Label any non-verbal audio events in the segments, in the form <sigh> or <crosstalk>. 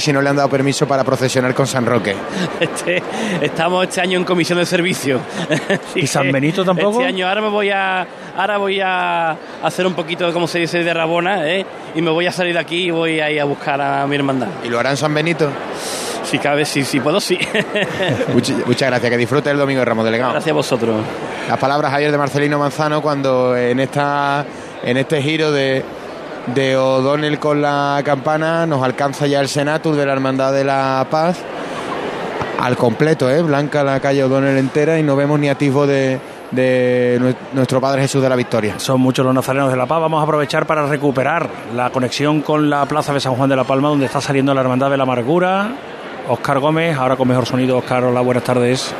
si no le han dado permiso para procesionar con San Roque. <laughs> Este, estamos este año en comisión de servicio. <laughs> ¿Y San Benito tampoco? Este año ahora me voy a ahora voy a hacer un poquito como se dice de Rabona, ¿eh? y me voy a salir de aquí y voy a ir a buscar a mi hermandad. ¿Y lo harán San Benito? Si cabe, si, si puedo, sí. <laughs> muchas, muchas gracias, que disfrute el domingo de Ramos Delegado. Gracias a vosotros. Las palabras ayer de Marcelino Manzano cuando en esta en este giro de de O'Donnell con la campana, nos alcanza ya el Senatus de la Hermandad de la Paz al completo, ¿eh? blanca la calle O'Donnell entera y no vemos ni atisbo de, de nuestro Padre Jesús de la Victoria. Son muchos los nazarenos de la Paz. Vamos a aprovechar para recuperar la conexión con la Plaza de San Juan de la Palma, donde está saliendo la Hermandad de la Amargura. Oscar Gómez, ahora con mejor sonido. Oscar, hola, buenas tardes.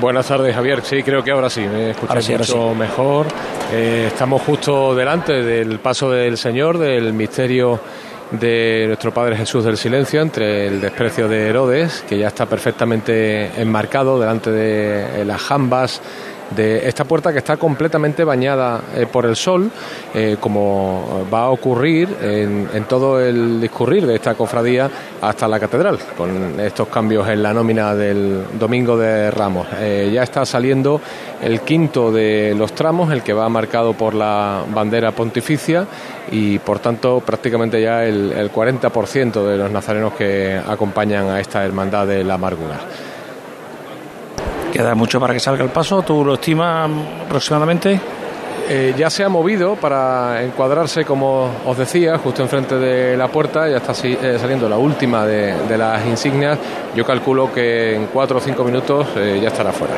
Buenas tardes, Javier. Sí, creo que ahora sí, me escucháis mucho mejor. Eh, estamos justo delante del paso del Señor, del misterio de nuestro Padre Jesús del Silencio, entre el desprecio de Herodes, que ya está perfectamente enmarcado delante de las jambas de esta puerta que está completamente bañada eh, por el sol, eh, como va a ocurrir en, todo el discurrir de esta cofradía hasta la catedral, con estos cambios en la nómina del Domingo de Ramos. Eh, ya está saliendo el quinto de los tramos, el que va marcado por la bandera pontificia y por tanto prácticamente ya el, el 40% de los nazarenos que acompañan a esta hermandad de la amargura. ¿Queda mucho para que salga el paso? ¿Tú lo estimas aproximadamente? Eh, ya se ha movido para encuadrarse, como os decía, justo enfrente de la puerta, ya está eh, saliendo la última de, las insignias. Yo calculo que en cuatro o cinco minutos eh, ya estará fuera.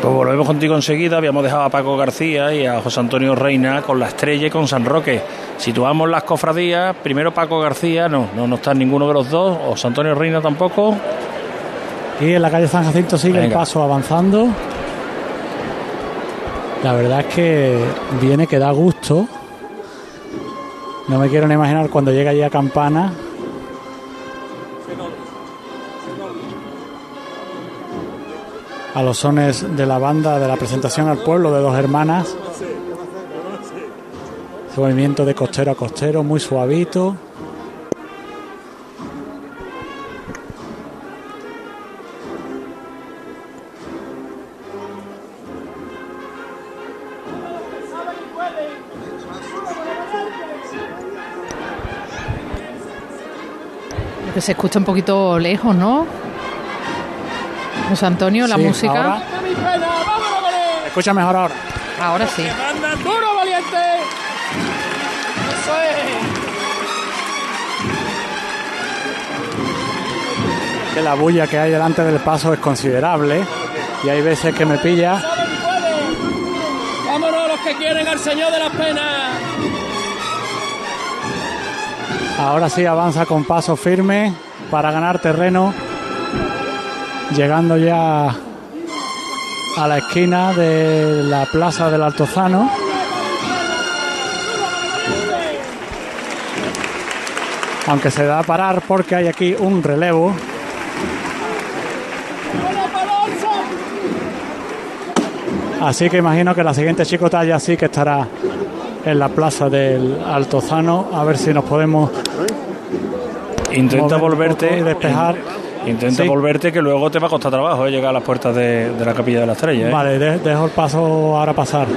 Pues volvemos contigo enseguida. Habíamos dejado a Paco García y a José Antonio Reina con la estrella y con San Roque. Situamos las cofradías. Primero Paco García, no, no, no está ninguno de los dos. José Antonio Reina tampoco. Y en la calle San Jacinto sigue el paso avanzando. La verdad es que viene que da gusto. No me quiero ni imaginar cuando llega allí a Campana. A los sones de la banda de la presentación al pueblo de dos hermanas. Ese movimiento de costero a costero, muy suavito. Se escucha un poquito lejos, ¿no? José Antonio, la música. Ahora. Escucha mejor ahora. Ahora sí. duro, valiente! Eso Que la bulla que hay delante del paso es considerable y hay veces que me pilla. ¡Vámonos los que quieren al Señor de las Penas! Ahora sí avanza con paso firme para ganar terreno. Llegando ya a la esquina de la plaza del Altozano. Aunque se da a parar porque hay aquí un relevo. Así que imagino que la siguiente chicota ya sí que estará en la plaza del Altozano. A ver si nos podemos. Intenta volverte. Y despejar. Intenta volverte que luego te va a costar trabajo eh, llegar a las puertas de, la capilla de la estrella. ¿eh? Vale, dejo el paso ahora pasar.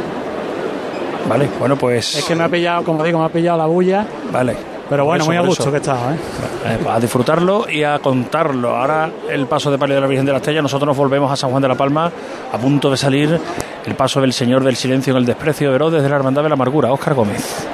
Vale, bueno, pues. Es que me ha pillado, como digo, me ha pillado la bulla. Vale. Pero bueno, muy a gusto que está, ¿eh? ¿eh? A disfrutarlo y a contarlo. Ahora el paso de palio de la Virgen de la Estrella, nosotros nos volvemos a San Juan de la Palma, a punto de salir el paso del Señor del Silencio en el desprecio de Herodes de la Hermandad de la Amargura. Óscar Gómez.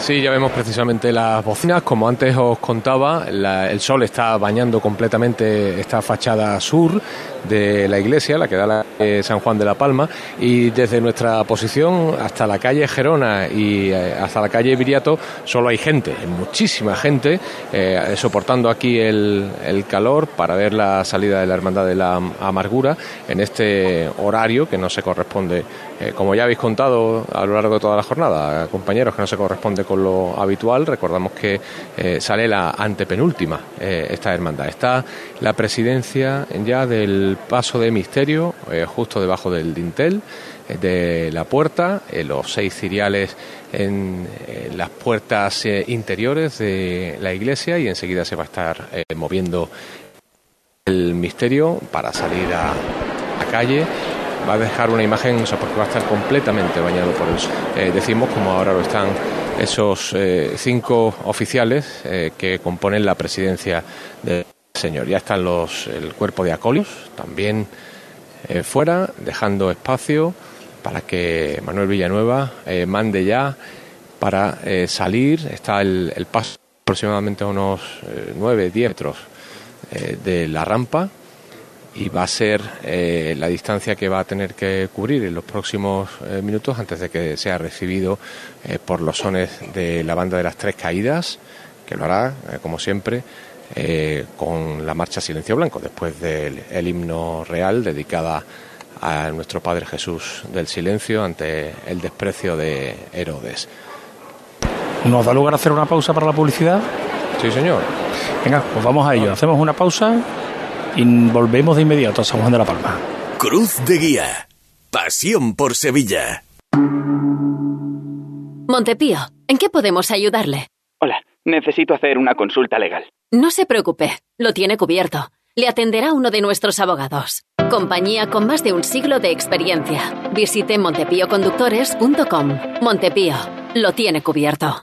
Sí, ya vemos precisamente las bocinas. Como antes os contaba, el sol está bañando completamente esta fachada sur de la iglesia, la que da la San Juan de la Palma, y desde nuestra posición hasta la calle Gerona y eh, hasta la calle Viriato solo hay gente, muchísima gente, eh, soportando aquí el, el, calor para ver la salida de la Hermandad de la Amargura en este horario que no se corresponde Eh, como ya habéis contado a lo largo de toda la jornada, compañeros, que no se corresponde con lo habitual, recordamos que eh, sale la antepenúltima eh, esta hermandad. Está la presidencia ya del paso de misterio, justo debajo del dintel de la puerta, los seis ciriales en, las puertas interiores de la iglesia y enseguida se va a estar moviendo el misterio para salir a la calle va a dejar una imagen, o sea, porque va a estar completamente bañado por eso. Eh, decimos, como ahora lo están esos eh, cinco oficiales eh, que componen la presidencia del señor. Ya están los, el cuerpo de acólitos también fuera, dejando espacio para que Manuel Villanueva mande ya para salir. Está el, el paso aproximadamente a unos 9, 10 metros de la rampa y va a ser eh, la distancia que va a tener que cubrir en los próximos eh, minutos antes de que sea recibido eh, por los sones de la banda de las tres caídas, que lo hará, como siempre, con la marcha Silencio Blanco, después del himno real dedicada a nuestro Padre Jesús del Silencio ante el desprecio de Herodes. ¿Nos da lugar a hacer una pausa para la publicidad? Sí, señor. Venga, pues vamos a ello. Hacemos una pausa y volvemos de inmediato a San Juan de la Palma. Cruz de Guía. Pasión por Sevilla. Montepío, ¿en qué podemos ayudarle? Hola, necesito hacer una consulta legal. No se preocupe, lo tiene cubierto. Le atenderá uno de nuestros abogados. Compañía con más de un siglo de experiencia. Visite montepíoconductores.com. Montepío, lo tiene cubierto.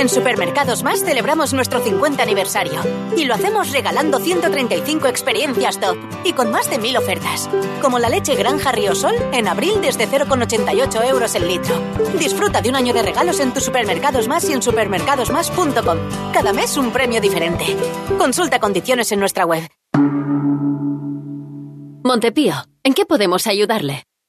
En Supermercados Más celebramos nuestro 50 aniversario y lo hacemos regalando 135 experiencias top y con más de 1000 ofertas, como la leche Granja Sol en abril desde 0,88 euros el litro. Disfruta de un año de regalos en tus Supermercados Más y en supermercadosmás.com. Cada mes un premio diferente. Consulta condiciones en nuestra web. Montepío, ¿en qué podemos ayudarle?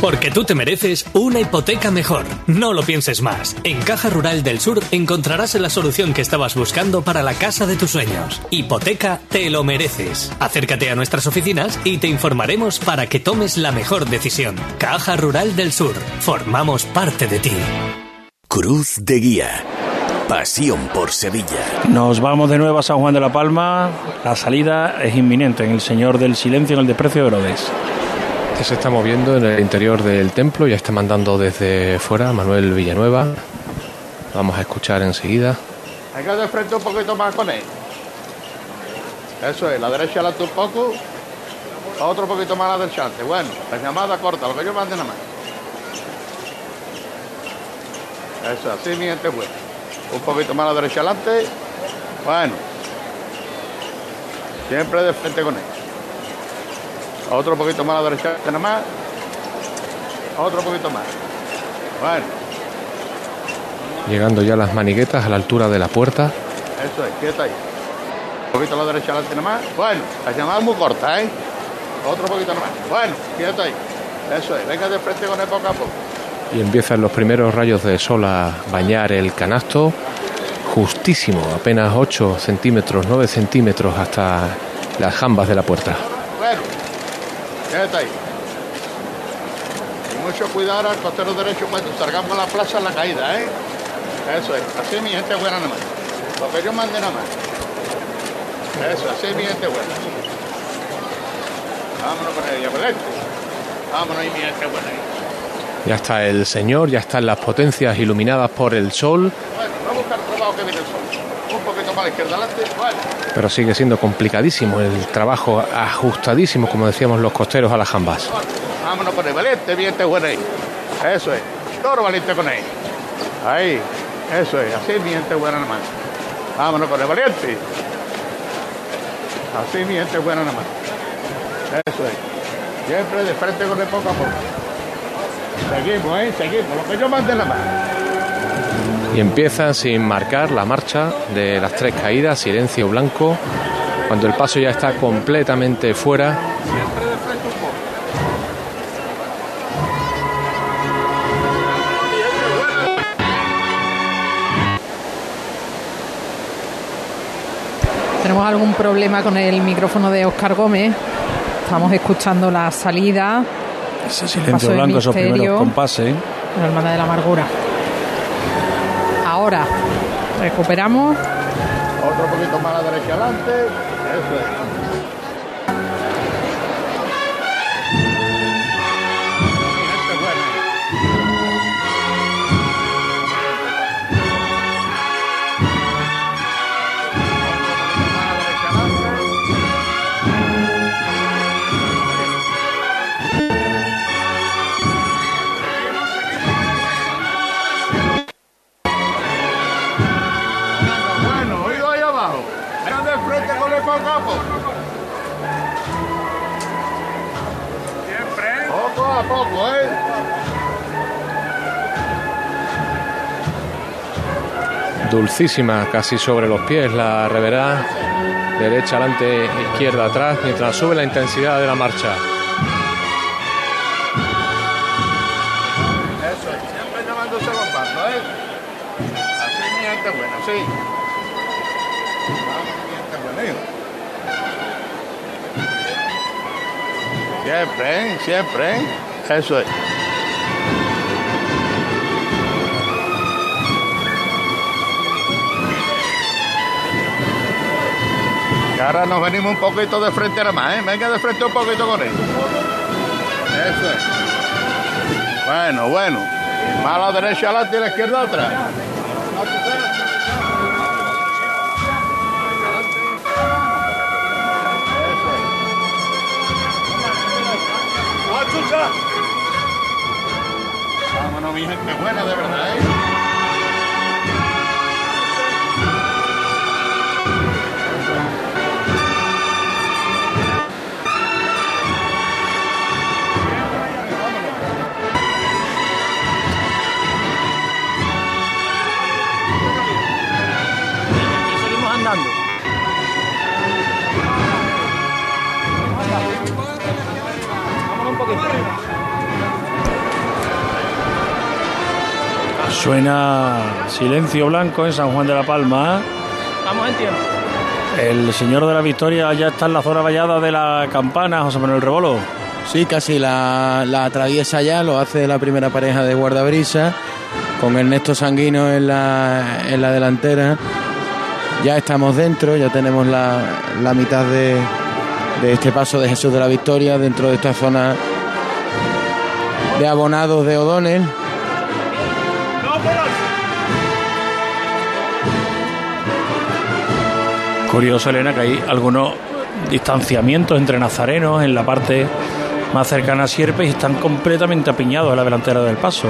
Porque tú te mereces una hipoteca mejor. No lo pienses más. En Caja Rural del Sur encontrarás la solución que estabas buscando para la casa de tus sueños. Hipoteca te lo mereces. Acércate a nuestras oficinas y te informaremos para que tomes la mejor decisión. Caja Rural del Sur. Formamos parte de ti. Cruz de Guía. Pasión por Sevilla. Nos vamos de nuevo a San Juan de la Palma. La salida es inminente en el Señor del Silencio, en el desprecio de Herodes se está moviendo en el interior del templo, ya está mandando desde fuera Manuel Villanueva. Vamos a escuchar enseguida. Hay que de frente un poquito más con él. Eso es, la derecha la un poco, otro poquito más la derecha. Bueno, la llamada corta, lo que yo mande nada más. Eso, así mi gente bueno. Un poquito más la derecha adelante. Bueno. Siempre de frente con él. Otro poquito más a la derecha, nada más. Otro poquito más. Bueno. Llegando ya las maniguetas a la altura de la puerta. Eso es, quieta ahí. Un poquito a la derecha, adelante nada más. Bueno, la llamada es muy corta, ¿eh? Otro poquito nada más. Bueno, quieto ahí. Eso es, venga de frente con él poco a poco. Y empiezan los primeros rayos de sol a bañar el canasto. Justísimo, apenas 8 centímetros, 9 centímetros hasta las jambas de la puerta. Bueno, Quédate ahí. Y mucho cuidado al costero derecho cuando salgamos a la plaza en la caída, ¿eh? Eso es. Así mi gente buena nada más. Lo que yo mande nada más. Eso, así mi gente buena. Vámonos con ella, ¿verdad? Vámonos ahí, mi gente buena. Ya está el Señor, ya están las potencias iluminadas por el sol. Pero sigue siendo complicadísimo el trabajo, ajustadísimo, como decíamos los costeros a las jambas. Vámonos con el valiente, bien te ahí. Eso es. Toro valiente con él. Ahí. Eso es. Así bien te buena nomás. Vámonos con el valiente. Así bien te buena nomás. Eso es. Siempre de frente con el poco a poco. Seguimos, ¿eh? Seguimos. Lo que yo mande la mano. Y empieza sin marcar la marcha de las tres caídas, silencio blanco, cuando el paso ya está completamente fuera. Tenemos algún problema con el micrófono de Oscar Gómez. Estamos escuchando la salida. Ese silencio blanco, esos primeros compases. La hermana de la amargura. Ahora recuperamos. Otro poquito más a la derecha adelante. Eso es. A poco, ¿eh? Dulcísima, casi sobre los pies la reverá. Derecha adelante, izquierda atrás, mientras sube la intensidad de la marcha. Eso es. Siempre llamándose los pasos, ¿eh? Así mi gente buena, sí. Mi gente buena. Siempre, ¿eh? Siempre, ¿eh? Eso es. Y ahora nos venimos un poquito de frente nada más, ¿eh? Venga de frente un poquito con él. Eso es. Bueno, bueno. Más a la derecha y a la izquierda atrás. Mi gente buena, de verdad, ¿eh? Y seguimos andando. Vámonos un poquito. Suena silencio blanco en San Juan de la Palma. Vamos en tiempo. El señor de la victoria ya está en la zona vallada de la campana, José Manuel Rebolo. Sí, casi la, la atraviesa ya, lo hace la primera pareja de guardabrisa, con Ernesto Sanguino en la, en la delantera. Ya estamos dentro, ya tenemos la, la mitad de, de este paso de Jesús de la Victoria dentro de esta zona de abonados de O'Donnell. Curioso, Elena, que hay algunos distanciamientos entre nazarenos en la parte más cercana a Sierpe y están completamente apiñados en la delantera del paso.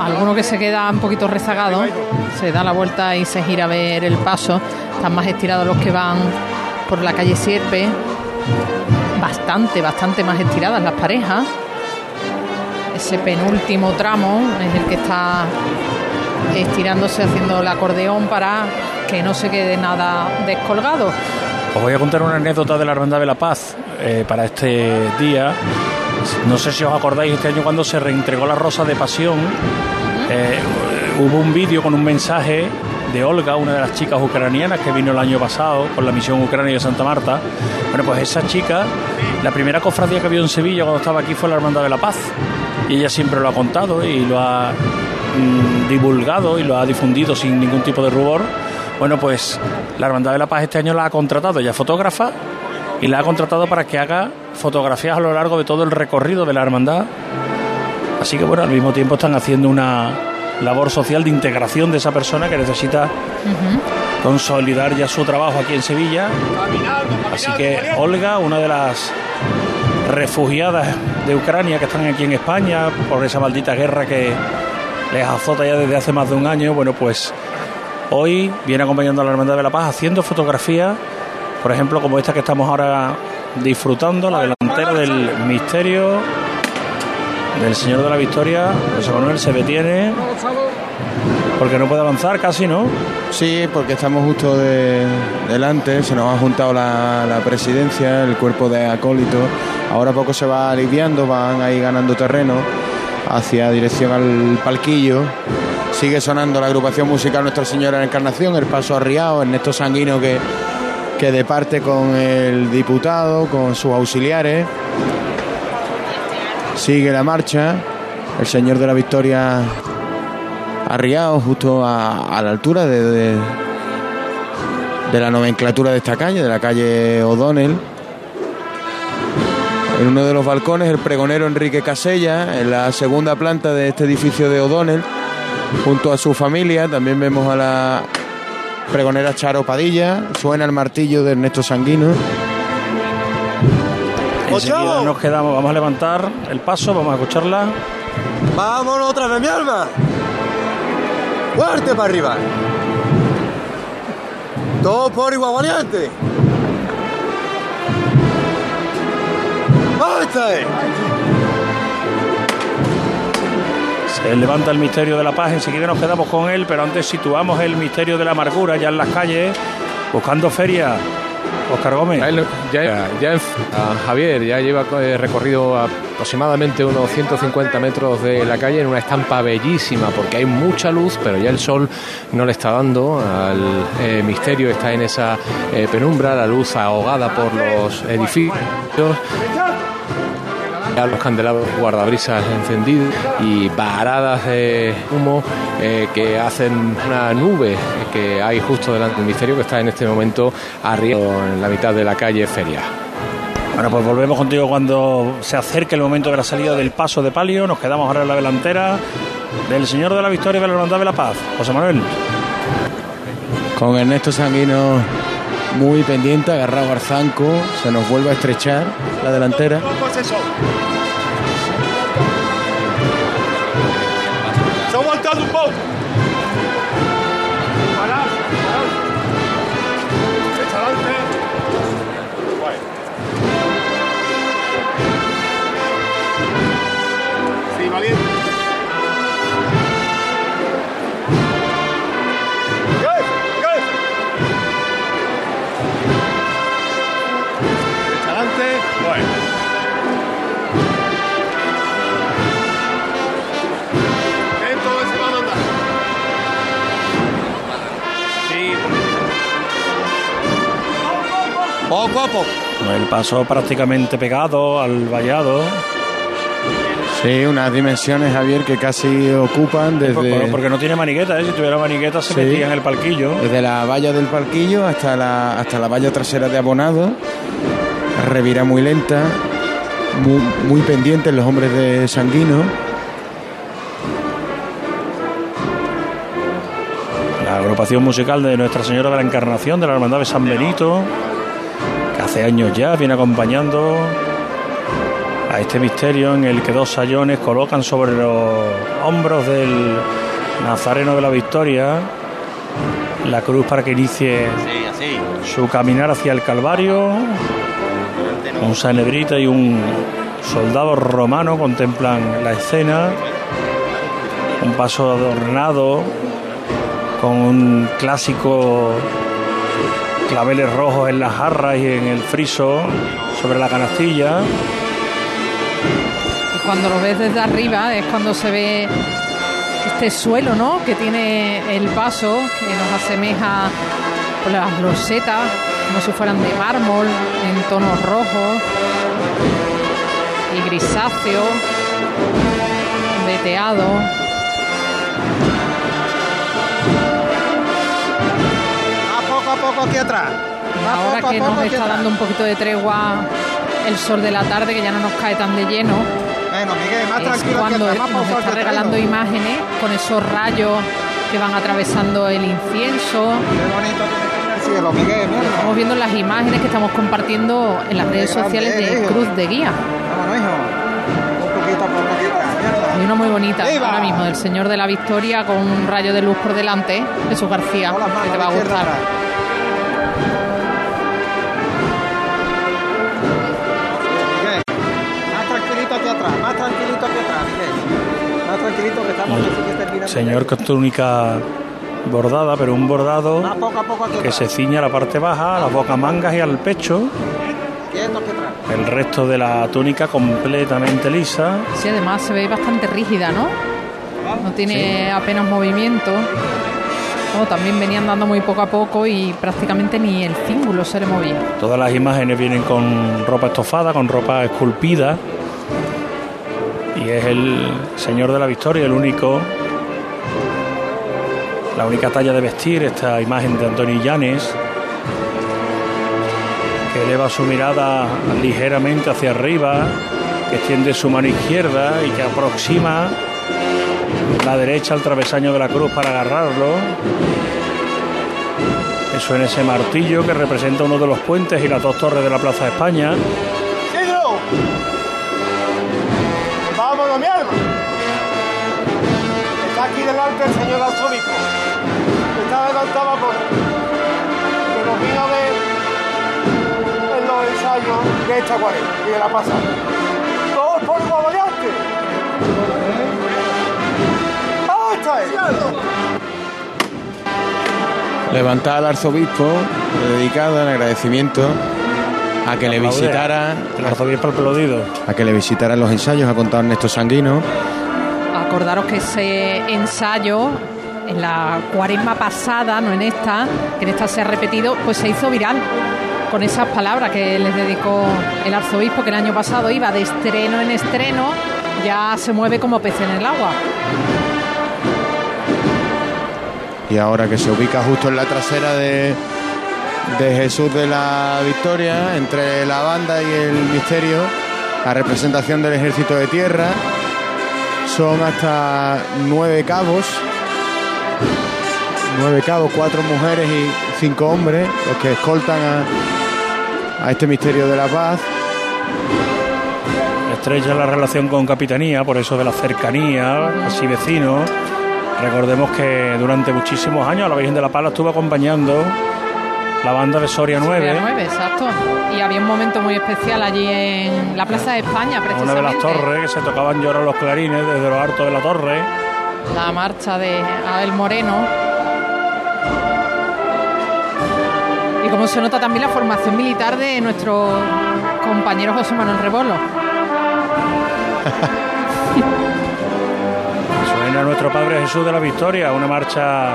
Alguno que se queda un poquito rezagado, se da la vuelta y se gira a ver el paso. Están más estirados los que van por la calle Sierpe. Bastante, bastante más estiradas las parejas. Ese penúltimo tramo es el que está estirándose, haciendo el acordeón para que no se quede nada descolgado. Os voy a contar una anécdota de la Hermandad de la Paz eh, para este día. No sé si os acordáis este año cuando se reentregó la Rosa de Pasión. eh, hubo un vídeo con un mensaje de Olga, una de las chicas ucranianas que vino el año pasado con la misión Ucrania de Santa Marta. Bueno, pues esa chica, la primera cofradía que vio en Sevilla cuando estaba aquí fue la Hermandad de la Paz. Y ella siempre lo ha contado y lo ha mm, divulgado y lo ha difundido sin ningún tipo de rubor. Bueno, pues la Hermandad de la Paz este año la ha contratado, ella es fotógrafa, y la ha contratado para que haga fotografías a lo largo de todo el recorrido de la hermandad. Así que bueno, al mismo tiempo están haciendo una labor social de integración de esa persona que necesita consolidar ya su trabajo aquí en Sevilla. Así que Olga, una de las refugiadas de Ucrania que están aquí en España por esa maldita guerra que les azota ya desde hace más de un año, bueno, pues hoy viene acompañando a la Hermandad de la Paz haciendo fotografías, por ejemplo, como esta que estamos ahora disfrutando, la delantera del misterio del Señor de la Victoria, José Manuel se detiene porque no puede avanzar casi, ¿no? Sí, porque estamos justo de, delante, se nos ha juntado la, la presidencia, el cuerpo de acólitos, ahora poco se va aliviando, van ahí ganando terreno hacia dirección al palquillo. Sigue sonando la agrupación musical Nuestra Señora de la Encarnación, el paso arriado, Ernesto Sanguino que, que departe con el diputado, con sus auxiliares. Sigue la marcha, el Señor de la Victoria arriado justo a, a la altura de, de, de la nomenclatura de esta calle, de la calle O'Donnell. En uno de los balcones, el pregonero Enrique Casella, en la segunda planta de este edificio de O'Donnell, junto a su familia. También vemos a la pregonera Charo Padilla. Suena el martillo de Ernesto Sanguino. Enseguida nos quedamos, vamos a levantar el paso, vamos a escucharla. Vámonos otra vez, mi alma. Fuerte para arriba. Todo por igual valiente. ¡Vamos! Levanta el misterio de la paz, enseguida nos quedamos con él, pero antes situamos el misterio de la amargura ya en las calles, buscando feria. Oscar Gómez. Ya, ya, a Javier ya lleva eh, recorrido aproximadamente unos 150 metros de la calle en una estampa bellísima porque hay mucha luz, pero ya el sol no le está dando al eh, misterio, está en esa eh, penumbra, la luz ahogada por los edificios los candelabros guardabrisas encendidos y varadas de humo eh, que hacen una nube que hay justo delante del misterio que está en este momento arriba en la mitad de la calle Feria. Bueno, pues volvemos contigo cuando se acerque el momento de la salida del paso de palio. Nos quedamos ahora en la delantera del Señor de la Victoria de la Hermandad de la Paz. José Manuel. Con Ernesto Sanguino muy pendiente, agarrado al zanco, se nos vuelve a estrechar la delantera. Se ha Poco a poco. El paso prácticamente pegado al vallado. Sí, unas dimensiones, Javier, que casi ocupan desde... Porque, porque no tiene maniqueta, ¿eh? si tuviera maniqueta se Sí. metía en el palquillo. Desde la valla del palquillo hasta la, hasta la valla trasera de abonado. Revira muy lenta, muy, muy pendientes los hombres de Sanguino. La agrupación musical de Nuestra Señora de la Encarnación de la Hermandad de San Benito, hace años ya viene acompañando a este misterio en el que dos sayones colocan sobre los hombros del Nazareno de la Victoria la cruz para que inicie su caminar hacia el Calvario. Un sanebrita y un soldado romano contemplan la escena. Un paso adornado con un clásico claveles rojos en las jarras y en el friso sobre la canastilla. Y cuando lo ves desde arriba es cuando se ve este suelo, ¿no? Que tiene el paso, que nos asemeja pues, las losetas, como si fueran de mármol, en tonos rojos y grisáceo, veteado. Poco aquí atrás. Ahora poco a que poco nos está atrás. dando un poquito de tregua el sol de la tarde, que ya no nos cae tan de lleno, Bueno, Miguel, más es tranquilo cuando atrás, más nos está que regalando traigo. imágenes con esos rayos que van atravesando el incienso. Qué bonito que el cielo, Miguel, mira. Estamos viendo las imágenes que estamos compartiendo en las redes sociales de hijo. Cruz de Guía. Vámonos, hijo. Un poquito por poquito. Hay una muy bonita ¡Viva! ahora mismo del Señor de la Victoria con un rayo de luz por delante, Jesús García, que te va a gustar. Que estamos que terminando. Señor con túnica bordada, pero un bordado Más poco a poco aquí que atrás. se ciña a la parte baja, a las bocamangas y al pecho. El resto de la túnica completamente lisa. Sí, además se ve bastante rígida, ¿no? No tiene apenas movimiento. También venía andando muy poco a poco y prácticamente ni el cíngulo se le movía. Todas las imágenes vienen con ropa estofada, con ropa esculpida. Y es el Señor de la Victoria, el único. La única talla de vestir, esta imagen de Antonio Llanes, que eleva su mirada ligeramente hacia arriba, que extiende su mano izquierda y que aproxima la derecha al travesaño de la cruz para agarrarlo. Eso en ese martillo que representa uno de los puentes y las dos torres de la Plaza de España. Delante el señor arzobispo. Está adelantado por que nos vino a ver en los ensayos de esta cuarenta y de la pasada. ¡Todos por variante! ¡Ah, está él! Levantada al arzobispo, dedicado en agradecimiento a que le visitara, El arzobispo aplaudido. a que le visitara los ensayos, ha contado Ernesto Sanguino. Acordaros que ese ensayo en la cuaresma pasada, no en esta, que en esta se ha repetido, pues se hizo viral con esas palabras que les dedicó el arzobispo, que el año pasado iba de estreno en estreno, ya se mueve como pez en el agua. Y ahora que se ubica justo en la trasera de, de Jesús de la Victoria, entre la banda y el misterio, la representación del ejército de tierra. Son hasta nueve cabos, nueve cabos, cuatro mujeres y cinco hombres, los que escoltan a, a este misterio de la paz. Estrecha la relación con Capitanía, por eso de la cercanía, así vecino. Recordemos que durante muchísimos años la Virgen de la Paz estuvo acompañando la banda de Soria 9. Soria 9, exacto. Y había un momento muy especial allí en la Plaza de España, Una precisamente. de las torres que se tocaban llorar los clarines desde lo alto de la torre. La marcha de Abel Moreno. Y como se nota también la formación militar de nuestro compañero José Manuel Rebolo. <laughs> Suena nuestro Padre Jesús de la Victoria, una marcha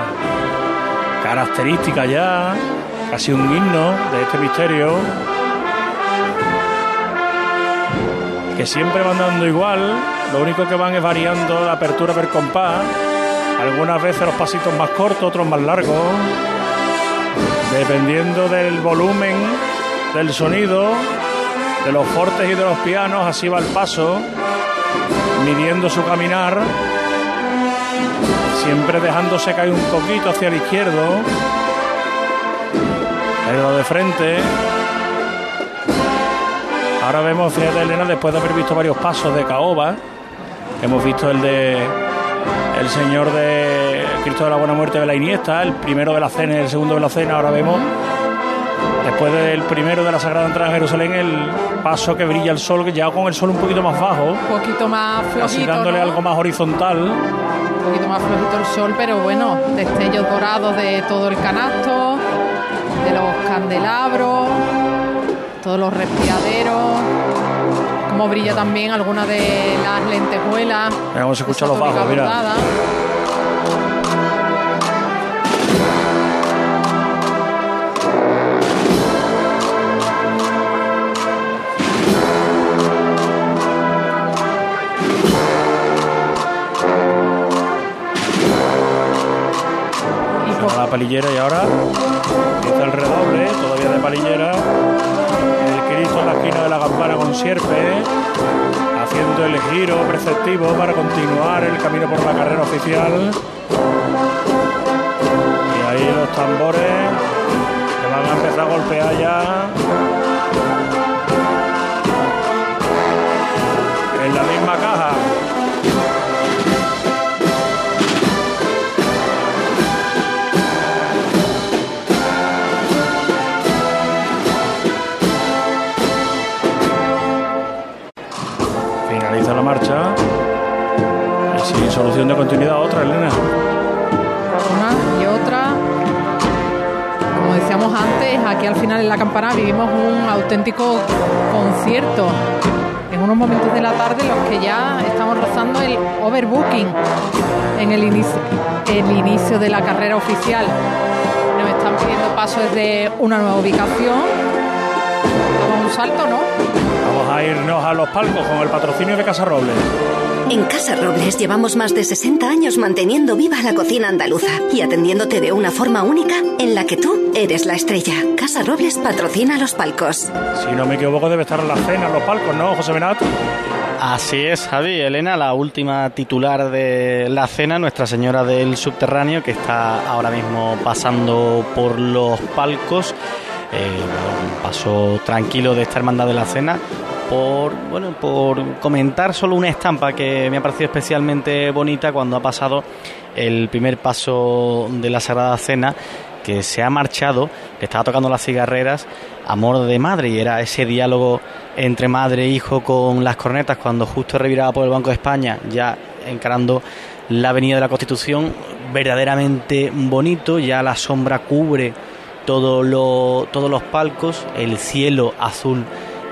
característica ya, casi un himno de este misterio, que siempre van dando igual, lo único que van es variando la apertura per compás, algunas veces los pasitos más cortos, otros más largos, dependiendo del volumen del sonido, de los fortes y de los pianos, así va el paso, midiendo su caminar siempre dejándose caer un poquito hacia el izquierdo, pero de frente. Ahora vemos, fíjate Elena, después de haber visto varios pasos de caoba, hemos visto el de el Señor de Cristo de la Buena Muerte de la Iniesta, el primero de la cena y el segundo de la cena, ahora vemos, después del primero de la Sagrada Entrada a Jerusalén, el paso que brilla el sol, que ya con el sol un poquito más bajo, Un poquito más flojito, dándole ¿no? algo más horizontal. Un poquito más flojito el sol, pero bueno, destellos dorados de todo el canasto, de los candelabros, todos los respiraderos, como brilla también alguna de las lentejuelas. Escuchan esa los bajos, mira. bordada. La palillera y ahora empieza el redoble, todavía de palillera. El Cristo en la esquina de la campana con sierpe. Haciendo el giro preceptivo para continuar el camino por la carrera oficial. Y ahí los tambores que van a empezar a golpear ya. Solución de continuidad otra, Elena. Una y otra. Como decíamos antes, aquí al final en la campana vivimos un auténtico concierto. En unos momentos de la tarde los que ya estamos rozando el overbooking en el inicio, el inicio de la carrera oficial. Nos están pidiendo paso desde una nueva ubicación. Damos un salto, ¿no? Vamos a irnos a los palcos con el patrocinio de Casa Robles. En Casa Robles llevamos más de 60 años manteniendo viva la cocina andaluza y atendiéndote de una forma única en la que tú eres la estrella. Casa Robles patrocina los palcos. Si no me equivoco, debe estar en la cena, en los palcos, ¿no, José Benat? Así es, Javi. Elena, la última titular de la cena, Nuestra Señora del Subterráneo, que está ahora mismo pasando por los palcos. Eh, un paso tranquilo de esta hermandad de la cena por bueno por comentar solo una estampa que me ha parecido especialmente bonita cuando ha pasado el primer paso de la Sagrada Cena que se ha marchado, que estaba tocando las cigarreras Amor de Madre y era ese diálogo entre madre e hijo con las cornetas cuando justo reviraba por el Banco de España, ya encarando la Avenida de la Constitución, verdaderamente bonito, ya la sombra cubre todo lo, todos los palcos, el cielo azul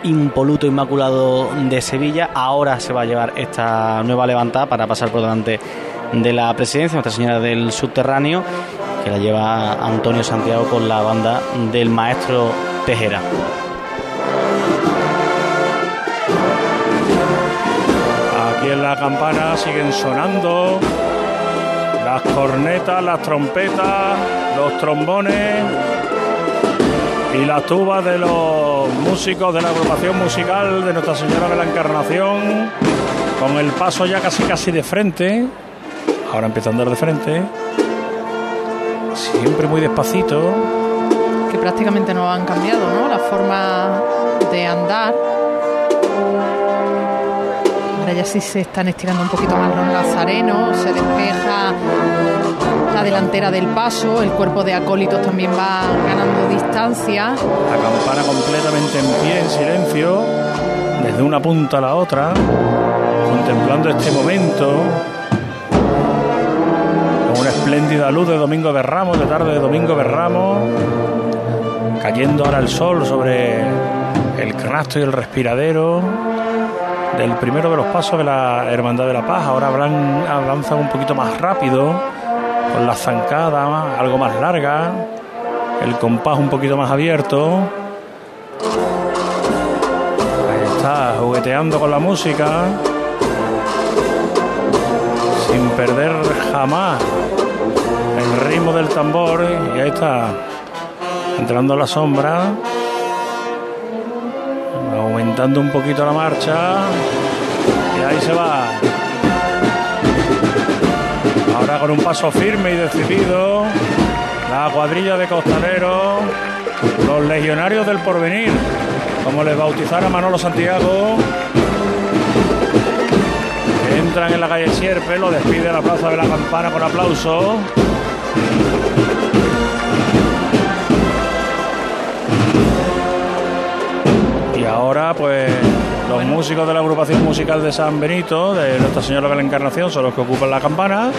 impoluto, inmaculado de Sevilla. Ahora se va a llevar esta nueva levantada para pasar por delante de la presidencia, Nuestra Señora del Subterráneo, que la lleva Antonio Santiago con la banda del maestro Tejera. Aquí en la campana siguen sonando las cornetas, las trompetas, los trombones y las tubas de los músicos de la agrupación musical de Nuestra Señora de la Encarnación, con el paso ya casi casi de frente, ahora empieza a andar de frente, siempre muy despacito. Que prácticamente no han cambiado, ¿no? La forma de andar. Ahora ya sí se están estirando un poquito más los nazarenos, se despeja la delantera del paso, el cuerpo de acólitos también va ganando distancia. La campana completamente en pie, en silencio, desde una punta a la otra, contemplando este momento, con una espléndida luz de Domingo de Ramos, de tarde de Domingo de Ramos, cayendo ahora el sol sobre el canasto y el respiradero del primero de los pasos de la Hermandad de la Paz. Ahora avanzan un poquito más rápido, con la zancada algo más larga, el compás un poquito más abierto. Ahí está, jugueteando con la música, sin perder jamás el ritmo del tambor. Y ahí está, entrando la sombra, aumentando un poquito la marcha. Y ahí se va. Ahora con un paso firme y decidido, la cuadrilla de costaleros, los legionarios del porvenir, como les bautizara Manolo Santiago, entran en la calle Sierpe, lo despide a la plaza de la campana con aplauso. Y ahora, pues, los músicos de la agrupación musical de San Benito, de Nuestra Señora de la Encarnación, son los que ocupan la campana.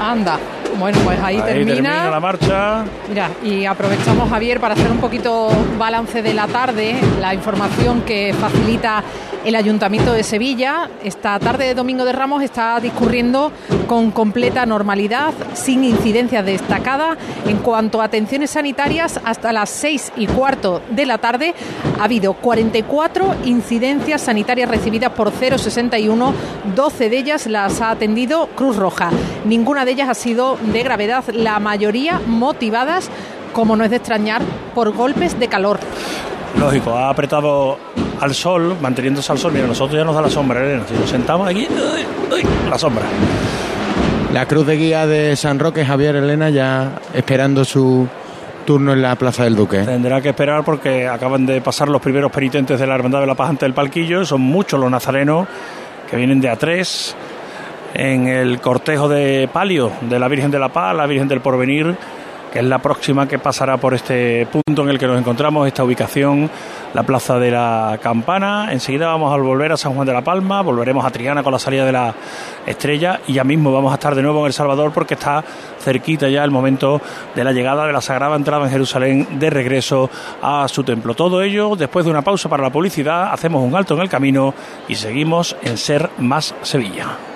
Anda. Bueno, pues ahí, Ahí termina la marcha. Mira, y aprovechamos, Javier, para hacer un poquito balance de la tarde, la información que facilita el Ayuntamiento de Sevilla. Esta tarde de Domingo de Ramos está discurriendo con completa normalidad, sin incidencias destacadas. En cuanto a atenciones sanitarias, hasta las seis y cuarto de la tarde ha habido 44 incidencias sanitarias recibidas por 061, 12 de ellas las ha atendido Cruz Roja. Ninguna de ellas ha sido de gravedad, la mayoría motivadas como no es de extrañar, por golpes de calor. Lógico, ha apretado al sol, manteniéndose al sol. Mira, nosotros ya nos da la sombra, Elena. Si nos sentamos aquí, la sombra. La cruz de guía de San Roque, Javier Elena, ya esperando su turno en la Plaza del Duque. Tendrá que esperar porque acaban de pasar los primeros penitentes de la Hermandad de la Paz ante el palquillo. Son muchos los nazarenos que vienen de A3 en el cortejo de palio de la Virgen de la Paz, la Virgen del Porvenir que es la próxima que pasará por este punto en el que nos encontramos, esta ubicación, la Plaza de la Campana. Enseguida vamos a volver a San Juan de la Palma, volveremos a Triana con la salida de la estrella y ya mismo vamos a estar de nuevo en El Salvador porque está cerquita ya el momento de la llegada de la Sagrada Entrada en Jerusalén de regreso a su templo. Todo ello después de una pausa para la publicidad, hacemos un alto en el camino y seguimos en Ser Más Sevilla.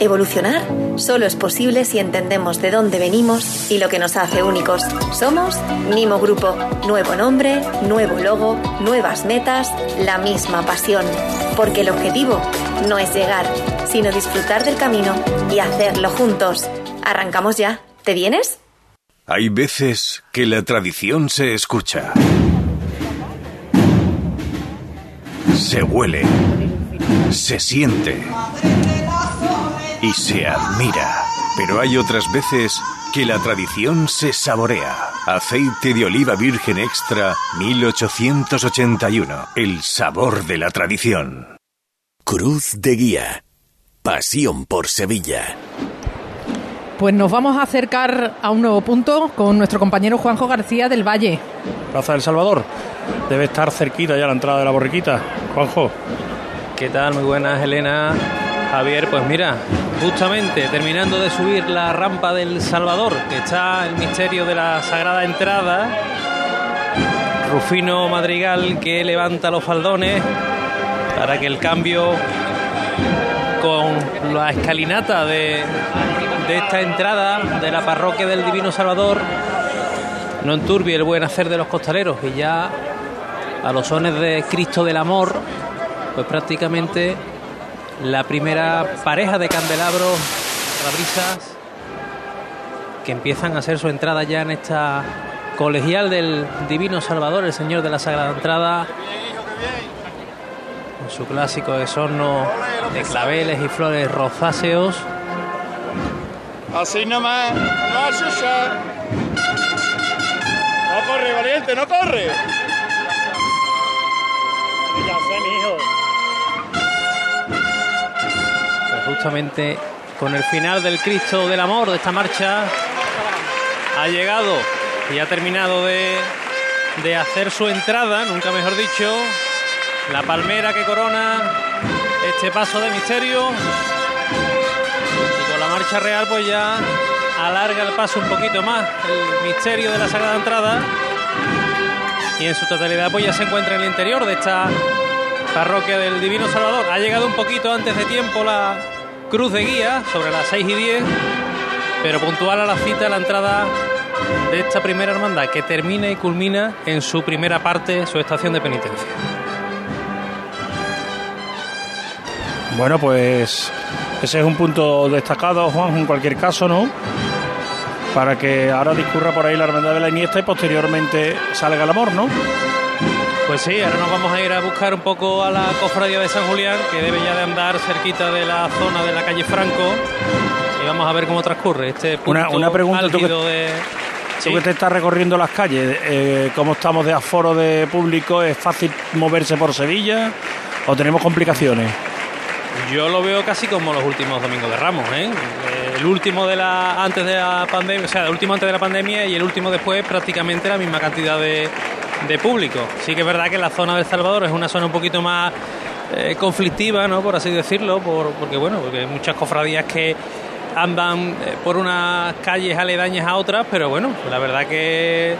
Evolucionar solo es posible si entendemos de dónde venimos y lo que nos hace únicos. Somos Nimo Grupo. Nuevo nombre, nuevo logo, nuevas metas, la misma pasión. Porque el objetivo no es llegar, sino disfrutar del camino y hacerlo juntos. Arrancamos ya. ¿Te vienes? Hay veces que la tradición se escucha. Se huele. Se siente y se admira. Pero hay otras veces que la tradición se saborea. Aceite de oliva virgen extra 1881. El sabor de la tradición. Cruz de Guía. Pasión por Sevilla. Pues nos vamos a acercar a un nuevo punto con nuestro compañero Juanjo García del Valle. Plaza del Salvador. Debe estar cerquita ya la entrada de la borriquita. Juanjo. ¿Qué tal? Muy buenas, Elena. Javier, pues mira, justamente terminando de subir la rampa del Salvador, que está el misterio de la Sagrada Entrada, Rufino Madrigal que levanta los faldones para que el cambio con la escalinata de, de esta entrada de la parroquia del Divino Salvador no enturbie el buen hacer de los costaleros. Y ya a los sones de Cristo del Amor, pues prácticamente la primera pareja de candelabros brisas que empiezan a hacer su entrada ya en esta colegial del Divino Salvador, el Señor de la Sagrada Entrada, con su clásico desorno de claveles y flores rosáceos. Así nomás, no No corre, valiente, no corre. Ya sé, mi. Justamente con el final del Cristo del Amor de esta marcha, ha llegado y ha terminado de, de hacer su entrada, nunca mejor dicho, la palmera que corona este paso de misterio. Y con la marcha real pues ya alarga el paso un poquito más, el misterio de la Sagrada Entrada. Y en su totalidad pues ya se encuentra en el interior de esta parroquia del Divino Salvador. Ha llegado un poquito antes de tiempo la, cruz de guía sobre las 6 y 10, pero puntual a la cita la entrada de esta primera hermandad que termina y culmina en su primera parte, su estación de penitencia. Bueno, pues ese es un punto destacado, Juan, en cualquier caso, ¿no? Para que ahora discurra por ahí la hermandad de la Iniesta y posteriormente salga el amor, ¿no? Pues sí, ahora nos vamos a ir a buscar un poco a la cofradía de San Julián, que debe ya de andar cerquita de la zona de la calle Franco. Y vamos a ver cómo transcurre este punto una, una pregunta, tú que, de... Tú que te estás recorriendo las calles, eh, ¿cómo estamos de aforo de público? ¿Es fácil moverse por Sevilla o tenemos complicaciones? Yo lo veo casi como los últimos domingos de Ramos, ¿eh? el último de la antes de la pandemia, o sea, el último antes de la pandemia y el último después prácticamente la misma cantidad de, de público. Sí que es verdad que la zona del Salvador es una zona un poquito más eh, conflictiva, ¿no? Por así decirlo, por, porque bueno, porque hay muchas cofradías que andan eh, por unas calles aledañas a otras, pero bueno, la verdad que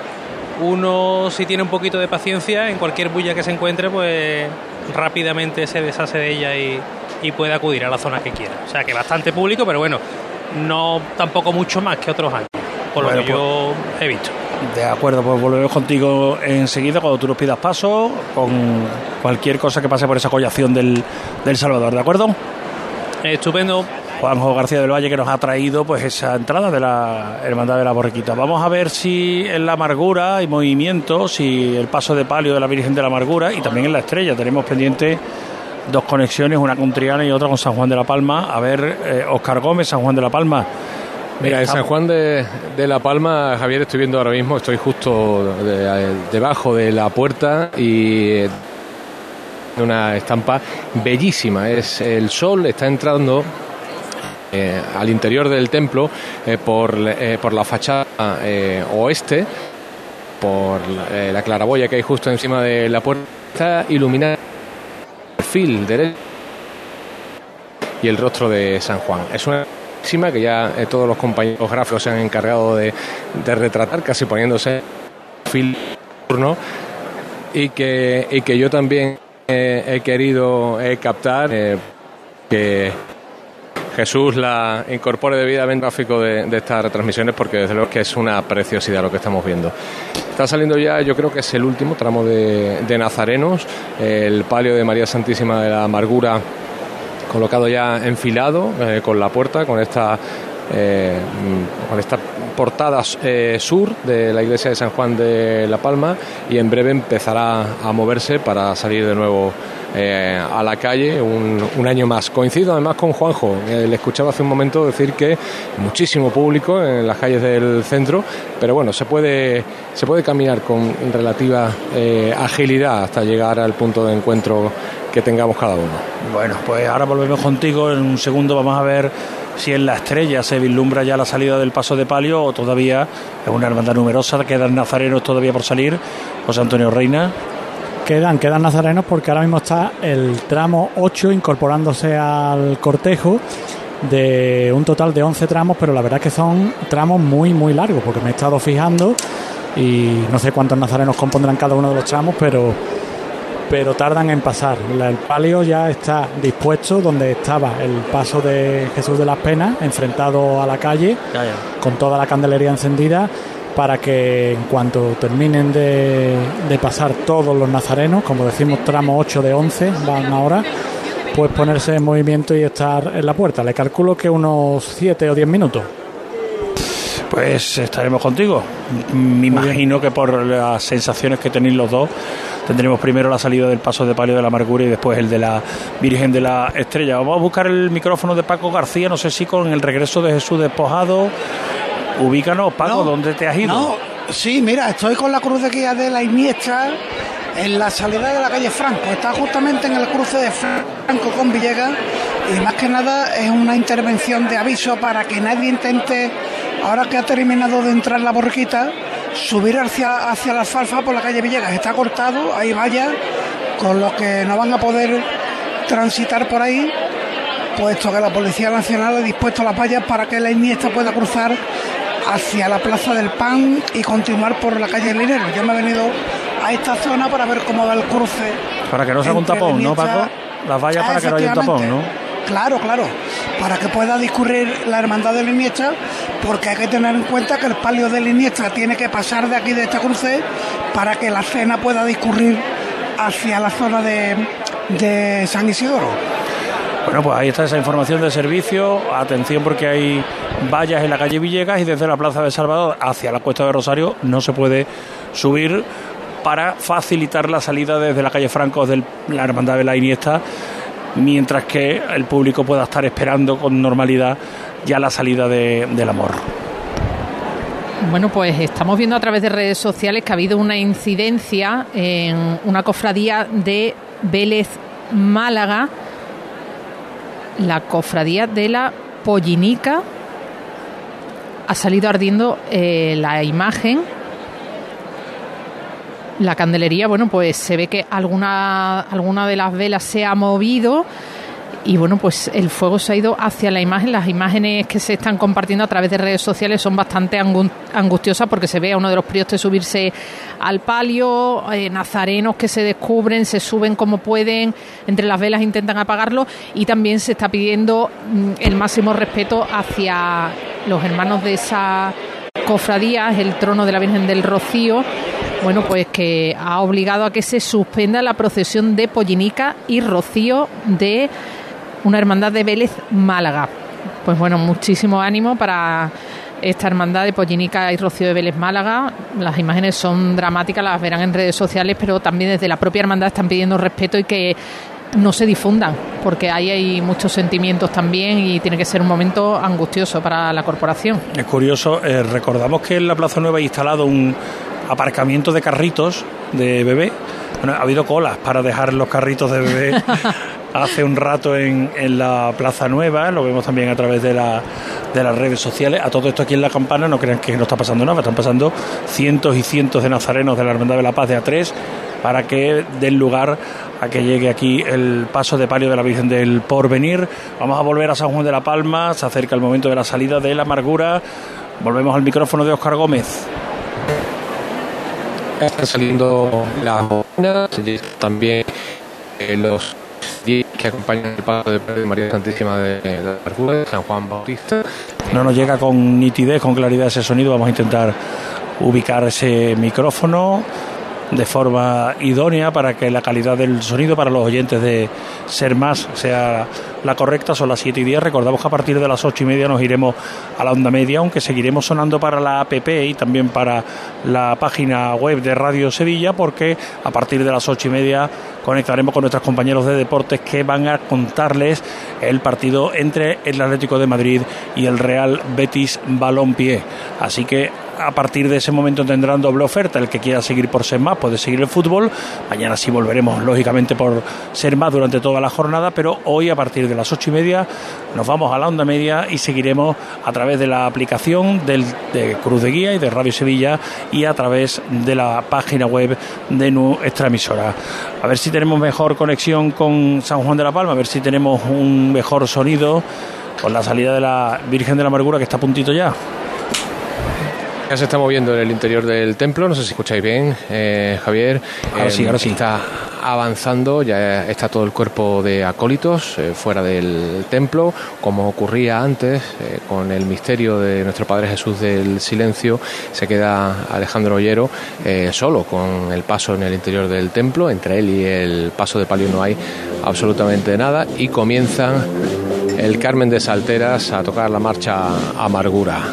uno si tiene un poquito de paciencia en cualquier bulla que se encuentre, pues rápidamente se deshace de ella y, y puede acudir a la zona que quiera. O sea que bastante público, pero bueno, no tampoco mucho más que otros años, por lo que yo he visto. De acuerdo, pues volvemos contigo enseguida cuando tú nos pidas paso con cualquier cosa que pase por esa collación del, del Salvador, ¿de acuerdo? Estupendo. Juanjo García del Valle que nos ha traído pues esa entrada de la Hermandad de la Borriquita. Vamos a ver si en la amargura hay movimiento, si el paso de palio de la Virgen de la Amargura y también en la estrella. Tenemos pendiente dos conexiones, una con Triana y otra con San Juan de la Palma. A ver, Oscar Gómez, San Juan de la Palma. Mira, en San Juan de, de, La Palma, Javier, estoy viendo ahora mismo, estoy justo de, debajo de la puerta y una estampa bellísima. Es el sol está entrando eh, al interior del templo eh, por, eh, por la fachada eh, oeste, por la claraboya que hay justo encima de la puerta, está iluminada el perfil derecho y el rostro de San Juan. Es una que ya eh, todos los compañeros gráficos se han encargado de, de retratar, casi poniéndose fil turno y que, y que yo también eh, he querido eh, captar que Jesús la incorpore debidamente gráfico de, de, estas retransmisiones porque desde luego que es una preciosidad lo que estamos viendo. Está saliendo ya, yo creo que es el último tramo de, de Nazarenos, el palio de María Santísima de la Amargura colocado ya enfilado eh, con la puerta, con esta, eh, con esta portada eh, sur de la iglesia de San Juan de La Palma y en breve empezará a moverse para salir de nuevo a la calle un, año más. Coincido además con Juanjo, le escuchaba hace un momento decir que muchísimo público en las calles del centro, pero bueno, se puede, se puede caminar con relativa agilidad hasta llegar al punto de encuentro que tengamos cada uno. Bueno, pues ahora volvemos contigo, en un segundo vamos a ver si en la estrella se vislumbra ya la salida del paso de palio o todavía es una hermandad numerosa, quedan nazarenos todavía por salir. José Antonio Reina. Quedan, quedan nazarenos porque ahora mismo está el tramo 8 incorporándose al cortejo de un total de 11 tramos, pero la verdad es que son tramos muy, muy largos, porque me he estado fijando y no sé cuántos nazarenos compondrán cada uno de los tramos, pero, pero tardan en pasar. El palio ya está dispuesto donde estaba el paso de Jesús de las Penas, enfrentado a la calle, ya, ya. con toda la candelería encendida para que en cuanto terminen de, de, pasar todos los nazarenos, como decimos, tramo 8 de 11 van ahora, pues ponerse en movimiento y estar en la puerta. Le calculo que unos 7 o 10 minutos. Pues estaremos contigo. Me imagino que por las sensaciones que tenéis los dos, tendremos primero la salida del paso de palio de la amargura y después el de la Virgen de la Estrella. Vamos a buscar el micrófono de Paco García, no sé si con el regreso de Jesús despojado Ubícanos, Paco, no, ¿dónde te has ido? No, sí, mira, estoy con la cruz de guía de la Iniestra en la salida de la calle Franco. Está justamente en el cruce de Franco con Villegas y más que nada es una intervención de aviso para que nadie intente, ahora que ha terminado de entrar la borriquita, subir hacia, hacia la alfalfa por la calle Villegas. Está cortado, hay vallas, con lo que no van a poder transitar por ahí puesto que la Policía Nacional ha dispuesto las vallas para que la Iniesta pueda cruzar hacia la Plaza del Pan y continuar por la calle Linero. Yo me he venido a esta zona para ver cómo va el cruce. Para que no se haga un tapón, ¿no, Paco? Las vallas para que no haya un tapón, ¿no? Claro, claro, para que pueda discurrir la hermandad de la Iniestra, porque hay que tener en cuenta que el palio de la Iniestra tiene que pasar de aquí de esta cruce para que la cena pueda discurrir hacia la zona de, de San Isidoro. Bueno, pues ahí está esa información de servicio. Atención porque hay vallas en la calle Villegas y desde la Plaza de Salvador hacia la Cuesta de Rosario no se puede subir para facilitar la salida desde la calle Franco de la Hermandad de la Iniesta, mientras que el público pueda estar esperando con normalidad ya la salida de, del amor. Bueno, pues estamos viendo a través de redes sociales que ha habido una incidencia en una cofradía de Vélez Málaga la cofradía de la Pollinica ha salido ardiendo eh, la imagen. La candelería, bueno, pues se ve que alguna, alguna de las velas se ha movido y bueno, pues el fuego se ha ido hacia la imagen. Las imágenes que se están compartiendo a través de redes sociales son bastante angustiosas porque se ve a uno de los priostes subirse al palio, eh, nazarenos que se descubren, se suben como pueden, entre las velas intentan apagarlo y también se está pidiendo mm, el máximo respeto hacia los hermanos de esa cofradía, el trono de la Virgen del Rocío, bueno, pues que ha obligado a que se suspenda la procesión de Pollinica y Rocío de una hermandad de Vélez Málaga. Pues bueno, muchísimo ánimo para esta hermandad de Pollinica y Rocío de Vélez Málaga. Las imágenes son dramáticas, las verán en redes sociales, pero también desde la propia hermandad están pidiendo respeto y que no se difundan, porque ahí hay muchos sentimientos también y tiene que ser un momento angustioso para la corporación. Es curioso, eh, recordamos que en la Plaza Nueva ha instalado un aparcamiento de carritos de bebé. Bueno, ha habido colas para dejar los carritos de bebé <laughs> hace un rato en, en, la Plaza Nueva, lo vemos también a través de, la, de las redes sociales. A todo esto aquí en La Campana no crean que no está pasando nada, están pasando cientos y cientos de nazarenos de la Hermandad de la Paz de A3 para que den lugar a que llegue aquí el paso de palio de la Virgen del Porvenir. Vamos a volver a San Juan de la Palma, se acerca el momento de la salida de la amargura. Volvemos al micrófono de Óscar Gómez. Están saliendo las también eh, los que acompañan el paso de María Santísima de, de San Juan Bautista. No nos llega con nitidez, con claridad ese sonido. Vamos a intentar ubicar ese micrófono de forma idónea para que la calidad del sonido para los oyentes de Ser Más sea la correcta. Son las 7 y 10. Recordamos que a partir de las 8 y media nos iremos a la onda media, aunque seguiremos sonando para la app y también para la página web de Radio Sevilla, porque a partir de las 8 y media conectaremos con nuestros compañeros de deportes que van a contarles el partido entre el Atlético de Madrid y el Real Betis Balompié. Así que a partir de ese momento tendrán doble oferta. El que quiera seguir por ser más puede seguir el fútbol. Mañana sí volveremos, lógicamente, por ser más durante toda la jornada, pero hoy a partir de las ocho y media nos vamos a la onda media y seguiremos a través de la aplicación del, de Cruz de Guía y de Radio Sevilla y a través de la página web de nuestra emisora. A ver si tenemos mejor conexión con San Juan de la Palma, a ver si tenemos un mejor sonido con la salida de la Virgen de la Amargura que está a puntito ya. Ya se está moviendo en el interior del templo, no sé si escucháis bien, eh, Javier. Ahora sí, ahora sí. Está avanzando, ya está todo el cuerpo de acólitos eh, fuera del templo, como ocurría antes eh, con el misterio de nuestro Padre Jesús del Silencio, se queda Alejandro Ollero solo con el paso en el interior del templo, entre él y el paso de palio no hay absolutamente nada y comienza el Carmen de Salteras a tocar la marcha Amargura.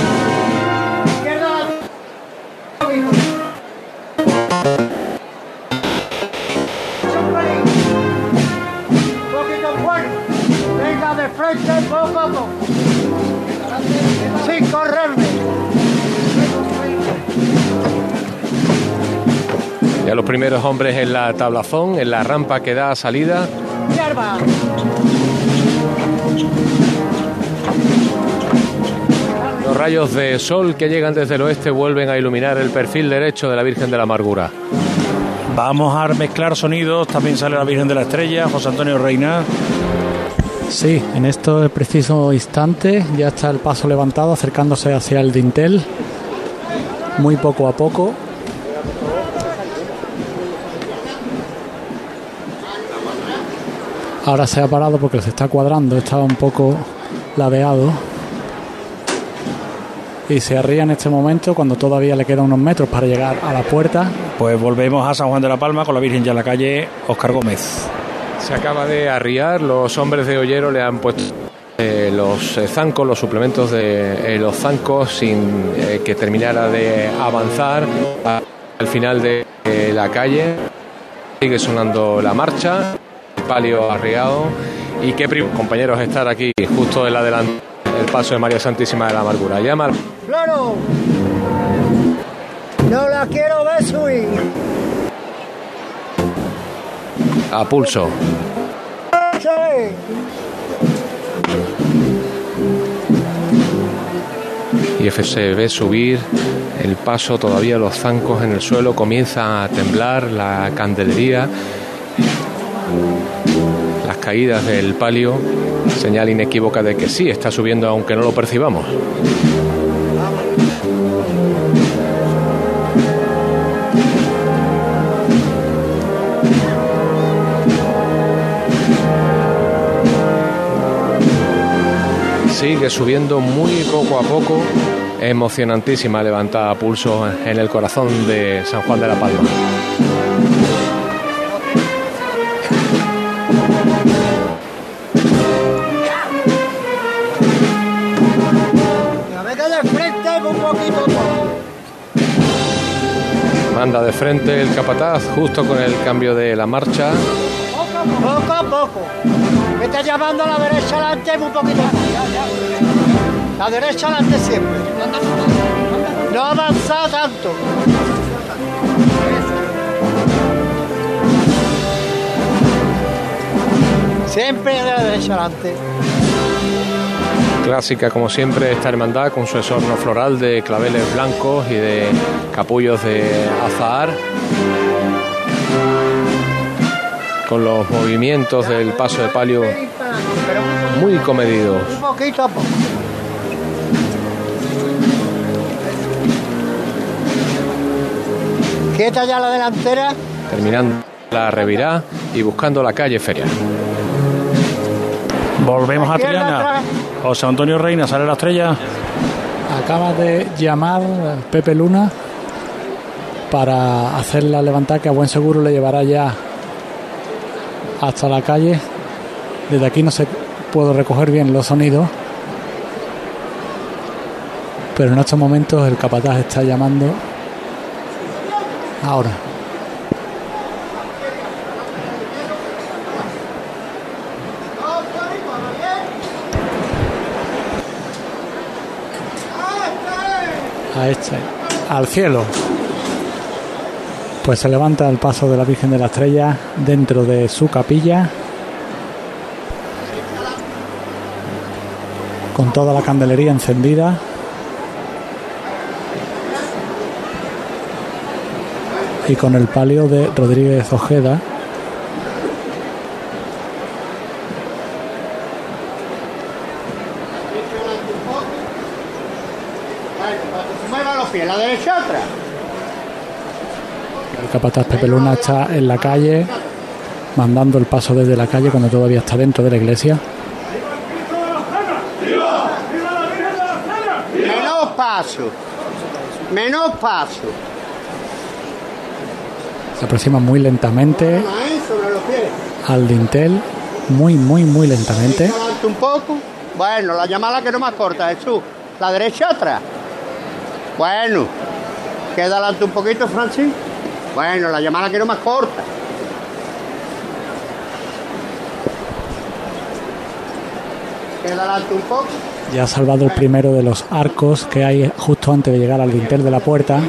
Ya los primeros hombres en la tablazón, en la rampa que da salida. Los rayos de sol que llegan desde el oeste vuelven a iluminar el perfil derecho de la Virgen de la Amargura. Vamos a mezclar sonidos, también sale la Virgen de la Estrella, José Antonio Reina. Sí, en este preciso instante ya está el paso levantado acercándose hacia el dintel, muy poco a poco. Ahora se ha parado porque se está cuadrando, estaba un poco ladeado. Y se arría en este momento cuando todavía le quedan unos metros para llegar a la puerta. Pues volvemos a San Juan de la Palma con la Virgen ya en la calle Oscar Gómez. Se acaba de arriar, los hombres de Ollero le han puesto eh, los eh, zancos, los suplementos de eh, los zancos sin que terminara de avanzar al final de la calle. Sigue sonando la marcha, palio arriado y qué compañeros estar aquí justo en la delante el paso de María Santísima de la Amargura. Llama ¡Claro! No la quiero ver subir. A pulso. Y se ve subir el paso, todavía los zancos en el suelo, comienza a temblar la candelería, caídas del palio, señal inequívoca de que sí, está subiendo aunque no lo percibamos. sigue subiendo muy poco a poco. Emocionantísima levantada pulso en el corazón de San Juan de la Palma. Manda de frente el capataz justo con el cambio de la marcha. Poco a poco. Me está llamando a la derecha adelante un poquito. La derecha adelante siempre. No avanza tanto. Siempre de la derecha adelante. Clásica como siempre esta hermandad con su esorno floral de claveles blancos y de capullos de azahar con los movimientos del paso de palio muy comedidos. Quieta ya la delantera. Terminando la revirá y buscando la calle Feria. Volvemos a Triana. José Antonio Reina sale la estrella. Acaba de llamar Pepe Luna para hacer la levantada que a buen seguro le llevará ya hasta la calle. Desde aquí no se puedo recoger bien los sonidos. Pero en estos momentos el capataz está llamando. Ahora. A este, al cielo. Pues se levanta el paso de la Virgen de la Estrella dentro de su capilla con toda la candelería encendida. Y con el palio de Rodríguez Ojeda la derecha atrás capataz Pepe Luna está en la calle, mandando el paso desde la calle cuando todavía está dentro de la iglesia. Menos paso, menos paso. Se aproxima muy lentamente al dintel, muy, muy, muy lentamente. Un poco. Bueno, la llamada que no más corta, Jesús. La derecha atrás. Bueno, queda adelante un poquito, Francis. Bueno, la llamada quiero más corta. Adelante un poco. Ya ha salvado el primero de los arcos que hay justo antes de llegar al dintel de la puerta.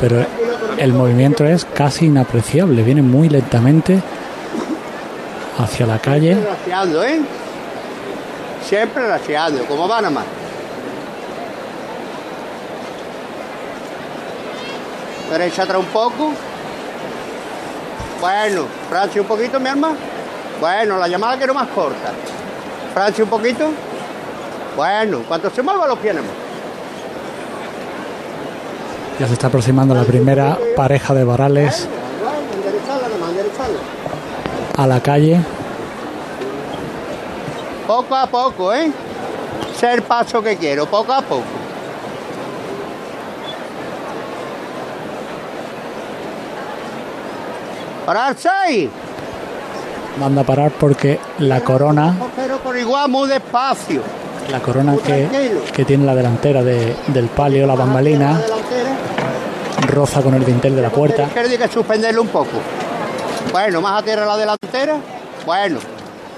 Pero el movimiento es casi inapreciable, viene muy lentamente hacia la calle. Siempre ¿eh? Siempre racheando, como van a más. Derecha atrás un poco. Bueno, Francia un poquito, mi hermano. Bueno, la llamada quiero más corta. Francia un poquito. Bueno, cuando se mueva los pies Ya se está aproximando la primera pareja de varales a la calle. Poco a poco, ¿eh? El paso que quiero, poco a poco. ¡Pararse ahí! Manda a parar porque la corona, Pero por igual muy despacio. la corona que, que tiene la delantera de- del palio, la bambalina, roza con el dintel de la puerta. Que hay que suspenderlo un poco. Bueno, más a tierra la delantera. Bueno,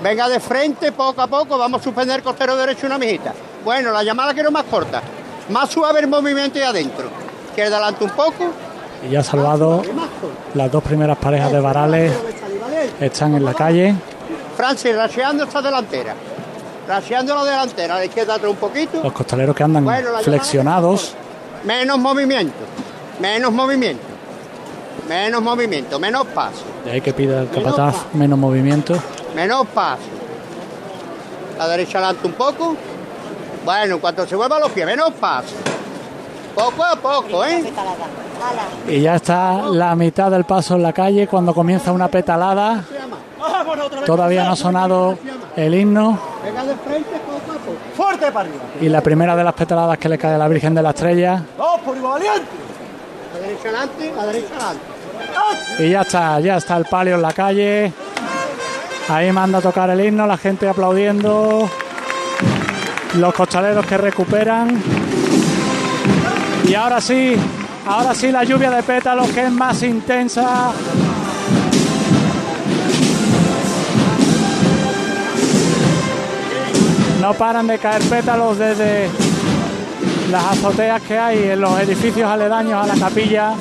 venga de frente, poco a poco, vamos a suspender costero derecho una mijita. Bueno, la llamada quiero más corta. Más suave el movimiento y adentro. Izquierda adelante un poco. Y ya ha salvado las dos primeras parejas de varales, están en la calle. Francis, raseando esta delantera. Raseando la delantera, a la izquierda atrás un poquito. Los costaleros que andan Bueno, flexionados. Menos movimiento, menos movimiento, menos movimiento, menos paso, De ahí que pida el capataz menos movimiento. menos paso. La derecha adelante un poco. Bueno, en cuanto se vuelva los pies, menos paso. Poco a poco, ¿eh? Y ya está la mitad del paso en la calle cuando comienza una petalada. Todavía no ha sonado el himno. Y la primera de las petaladas que le cae a la Virgen de la Estrella. Dos por igual valiente. La derecha adelante, la derecha adelante. Y ya está, ya está el palio en la calle. Ahí manda a tocar el himno, la gente aplaudiendo. Los costaleros que recuperan. Y ahora sí, ahora sí la lluvia de pétalos que es más intensa. No paran de caer pétalos desde las azoteas que hay en los edificios aledaños a la capilla.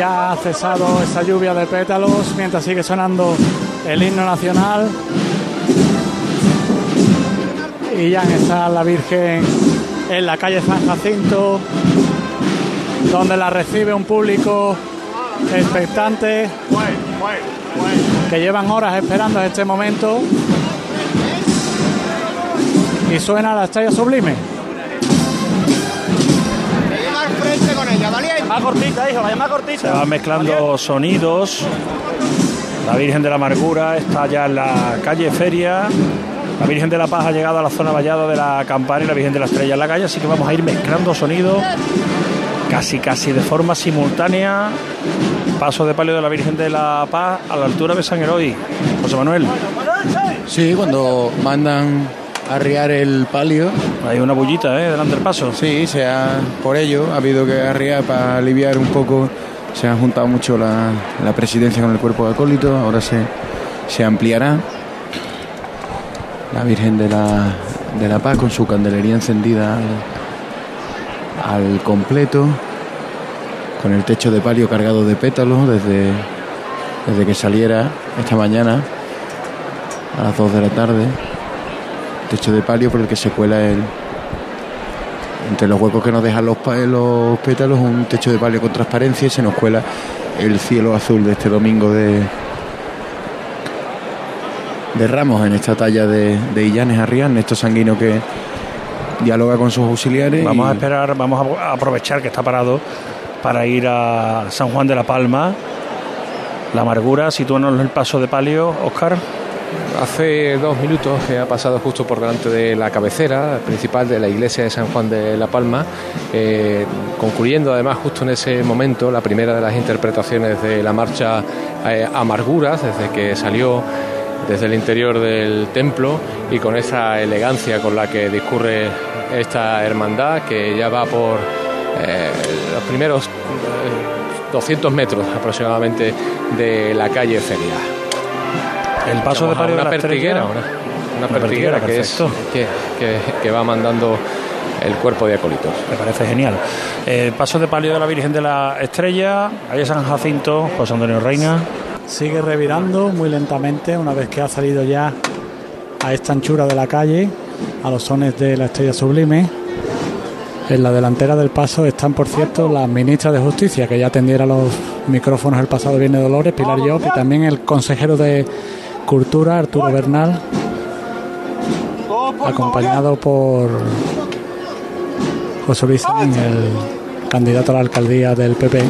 Ya ha cesado esa lluvia de pétalos mientras sigue sonando el himno nacional. Y ya está la Virgen en la calle San Jacinto, donde la recibe un público expectante que llevan horas esperando este momento. Y suena la estrella sublime. Más cortita, hijo, vaya más cortita. Se van mezclando sonidos. La Virgen de la Amargura está ya en la calle Feria. La Virgen de la Paz ha llegado a la zona vallada de la campana y la Virgen de la Estrella en la calle, así que vamos a ir mezclando sonidos casi casi de forma simultánea. Paso de palio de la Virgen de la Paz a la altura de San Eloy. José Manuel. Sí, cuando mandan arriar el palio. Hay una bullita, ¿eh? Delante del paso. Sí, se ha, por ello ha habido que arriar para aliviar un poco. Se ha juntado mucho la, la presidencia con el cuerpo de acólito. Ahora se, se ampliará. La Virgen de la, de la Paz con su candelería encendida al, al completo. Con el techo de palio cargado de pétalos desde, desde que saliera esta mañana a las 2 de la tarde techo de palio por el que se cuela el entre los huecos que nos dejan los, los pétalos un techo de palio con transparencia y se nos cuela el cielo azul de este domingo de de Ramos en esta talla de, de Illanes Arrián, Néstor Sanguino que dialoga con sus auxiliares. Vamos y- a esperar, vamos a aprovechar que está parado para ir a San Juan de la Palma. La amargura, sitúanos el paso de palio, Oscar. Hace dos minutos que ha pasado justo por delante de la cabecera principal de la iglesia de San Juan de la Palma, eh, concluyendo además justo en ese momento la primera de las interpretaciones de la marcha eh, Amarguras, desde que salió desde el interior del templo y con esa elegancia con la que discurre esta hermandad que ya va por eh, los primeros eh, 200 metros aproximadamente de la calle Feria. El paso de de una la pertiguera, una, una pertiguera pertiguera, que es que, que- que va mandando el cuerpo de acólitos. Me parece genial. El paso de palio de la Virgen de la Estrella, ahí es San Jacinto, José Antonio Reina. Sigue revirando muy lentamente una vez que ha salido ya a esta anchura de la calle, a los sones de la estrella sublime. En la delantera del paso están, por cierto, las ministras de Justicia, que ya atendiera los micrófonos el pasado viernes Dolores, Pilar Llop, y también el consejero de Cultura, Arturo Bernal, acompañado por José Luis el candidato a la alcaldía del PP.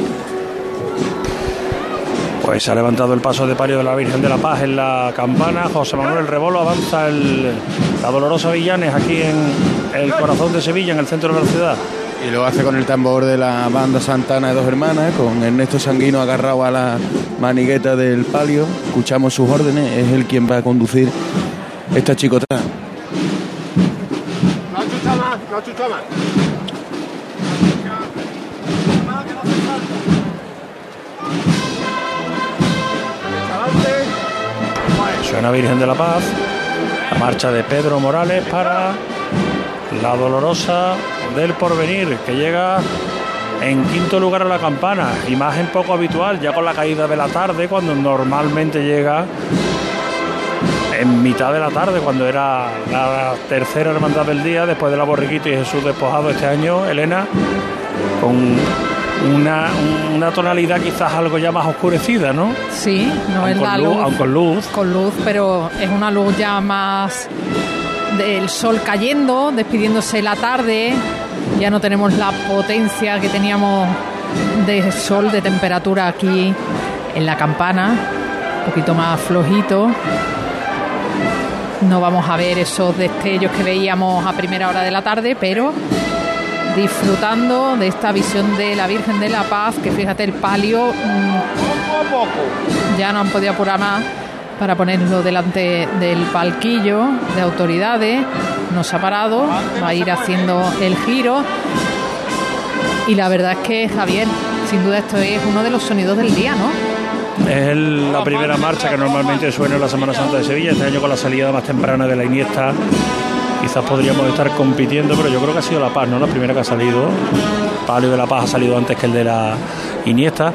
Pues se ha levantado el paso de palio de la Virgen de la Paz en la campana. José Manuel Rebolo avanza el, la dolorosa Villanes aquí en el corazón de Sevilla, en el centro de la ciudad. Y lo hace con el tambor de la banda Santana de Dos Hermanas, con Ernesto Sanguino agarrado a la manigueta del palio. Escuchamos sus órdenes, es él quien va a conducir esta chicotada. No chucha más, no chucha más. Suena Virgen de la Paz, la marcha de Pedro Morales para la dolorosa del porvenir, que llega en quinto lugar a la campana, imagen poco habitual, ya con la caída de la tarde, cuando normalmente llega en mitad de la tarde, cuando era la tercera hermandad del día, después de la Borriquito y Jesús despojado este año, Elena, con una, una tonalidad quizás algo ya más oscurecida, ¿no? Sí, no Aun es la luz, luz. aun con luz. Con luz, pero es una luz ya más del sol cayendo, despidiéndose la tarde. Ya no tenemos la potencia que teníamos de sol, de temperatura aquí en la campana. Un poquito más flojito. No vamos a ver esos destellos que veíamos a primera hora de la tarde, pero disfrutando de esta visión de la Virgen de la Paz, que fíjate el palio mm, ya no han podido apurar más para ponerlo delante del palquillo de autoridades. No se ha parado, va a ir haciendo el giro. Y la verdad es que, Javier, sin duda esto es uno de los sonidos del día, ¿no? Es el- la primera marcha que normalmente suena en la Semana Santa de Sevilla. Este año con la salida más temprana de la Iniesta, quizás podríamos estar compitiendo, pero yo creo que ha sido La Paz, ¿no? La primera que ha salido. Palio de La Paz ha salido antes que el de la Iniesta.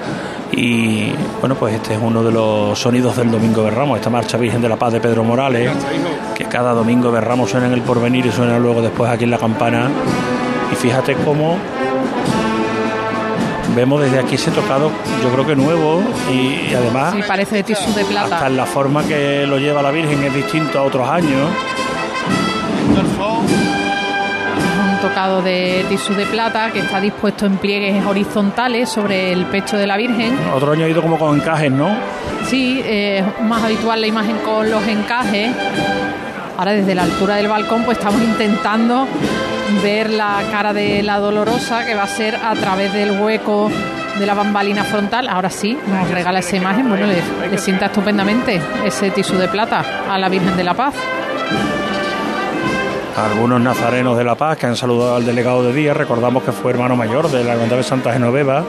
Y bueno, pues este es uno de los sonidos del Domingo de Ramos, esta marcha Virgen de la Paz de Pedro Morales, que cada Domingo de Ramos suena en el porvenir y suena luego después aquí en la campana. Y fíjate cómo vemos desde aquí ese tocado, yo creo que nuevo y, y además Sí, parece de tisú de plata. hasta en la forma que lo lleva la Virgen es distinto a otros años. Un tocado de tisú de plata que está dispuesto en pliegues horizontales sobre el pecho de la Virgen. Otro año ha ido como con encajes, ¿no? Sí, eh, es más habitual la imagen con los encajes. Ahora desde la altura del balcón pues estamos intentando ver la cara de la dolorosa que va a ser a través del hueco de la bambalina frontal. Ahora sí, nos regala esa imagen. Bueno, le, le sienta estupendamente ese tisú de plata a la Virgen de la Paz. Algunos nazarenos de La Paz que han saludado al delegado de Díaz, recordamos que fue hermano mayor de la Hermandad de Santa Genoveva,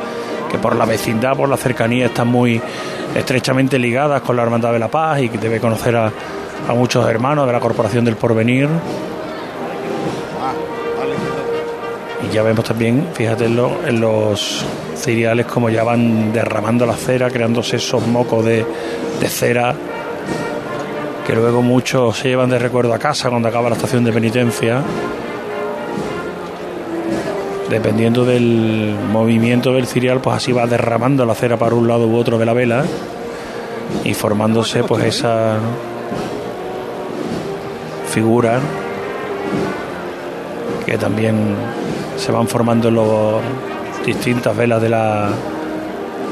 que por la vecindad, por la cercanía, están muy estrechamente ligadas con la Hermandad de La Paz y que debe conocer a, a muchos hermanos de la Corporación del Porvenir. Y ya vemos también, fíjate en, lo- en los cereales como ya van derramando la cera, creándose esos mocos de, de cera que luego muchos se llevan de recuerdo a casa cuando acaba la estación de penitencia. Dependiendo del movimiento del cirial, pues así va derramando la cera para un lado u otro de la vela y formándose pues esa figura que también se van formando en las distintas velas de la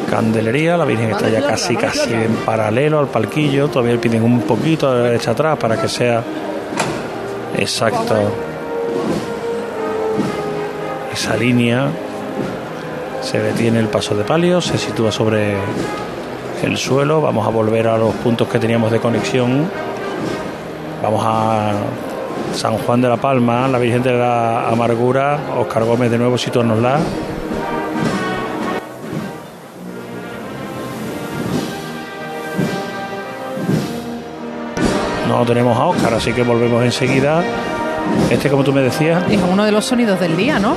candelería. La Virgen está ya casi casi en paralelo al palquillo. Todavía le piden un poquito de derecha atrás para que sea exacto esa línea. Se detiene el paso de palio, se sitúa sobre el suelo. Vamos a volver a los puntos que teníamos de conexión. Vamos a San Juan de la Palma, la Virgen de la Amargura. Oscar Gómez de nuevo, la No tenemos a Oscar, así que volvemos enseguida. Este, como tú me decías, Es uno de los sonidos del día, ¿no?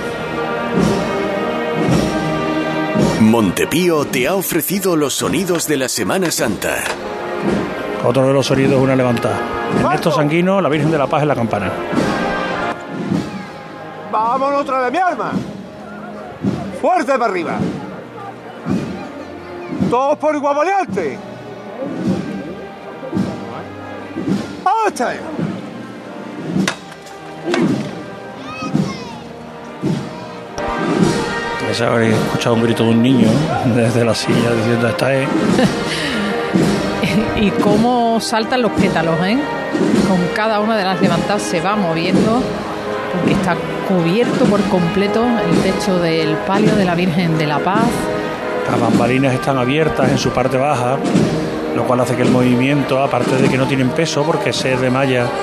Montepío te ha ofrecido los sonidos de la Semana Santa. otro de los sonidos es una levantada. Ernesto Sanguino, la Virgen de la Paz en la campana. Vámonos otra vez, mi arma. Fuerte para arriba. Todos por igual valiente. Está ahí. Parece haber escuchado un grito de un niño <laughs> desde la silla diciendo esta es. <laughs> y cómo saltan los pétalos, ¿eh? Con cada una de las levantadas se va moviendo porque está cubierto por completo el techo del palio de la Virgen de la Paz. Las bambalinas están abiertas en su parte baja, lo cual hace que el movimiento, aparte de que no tienen peso porque se de malla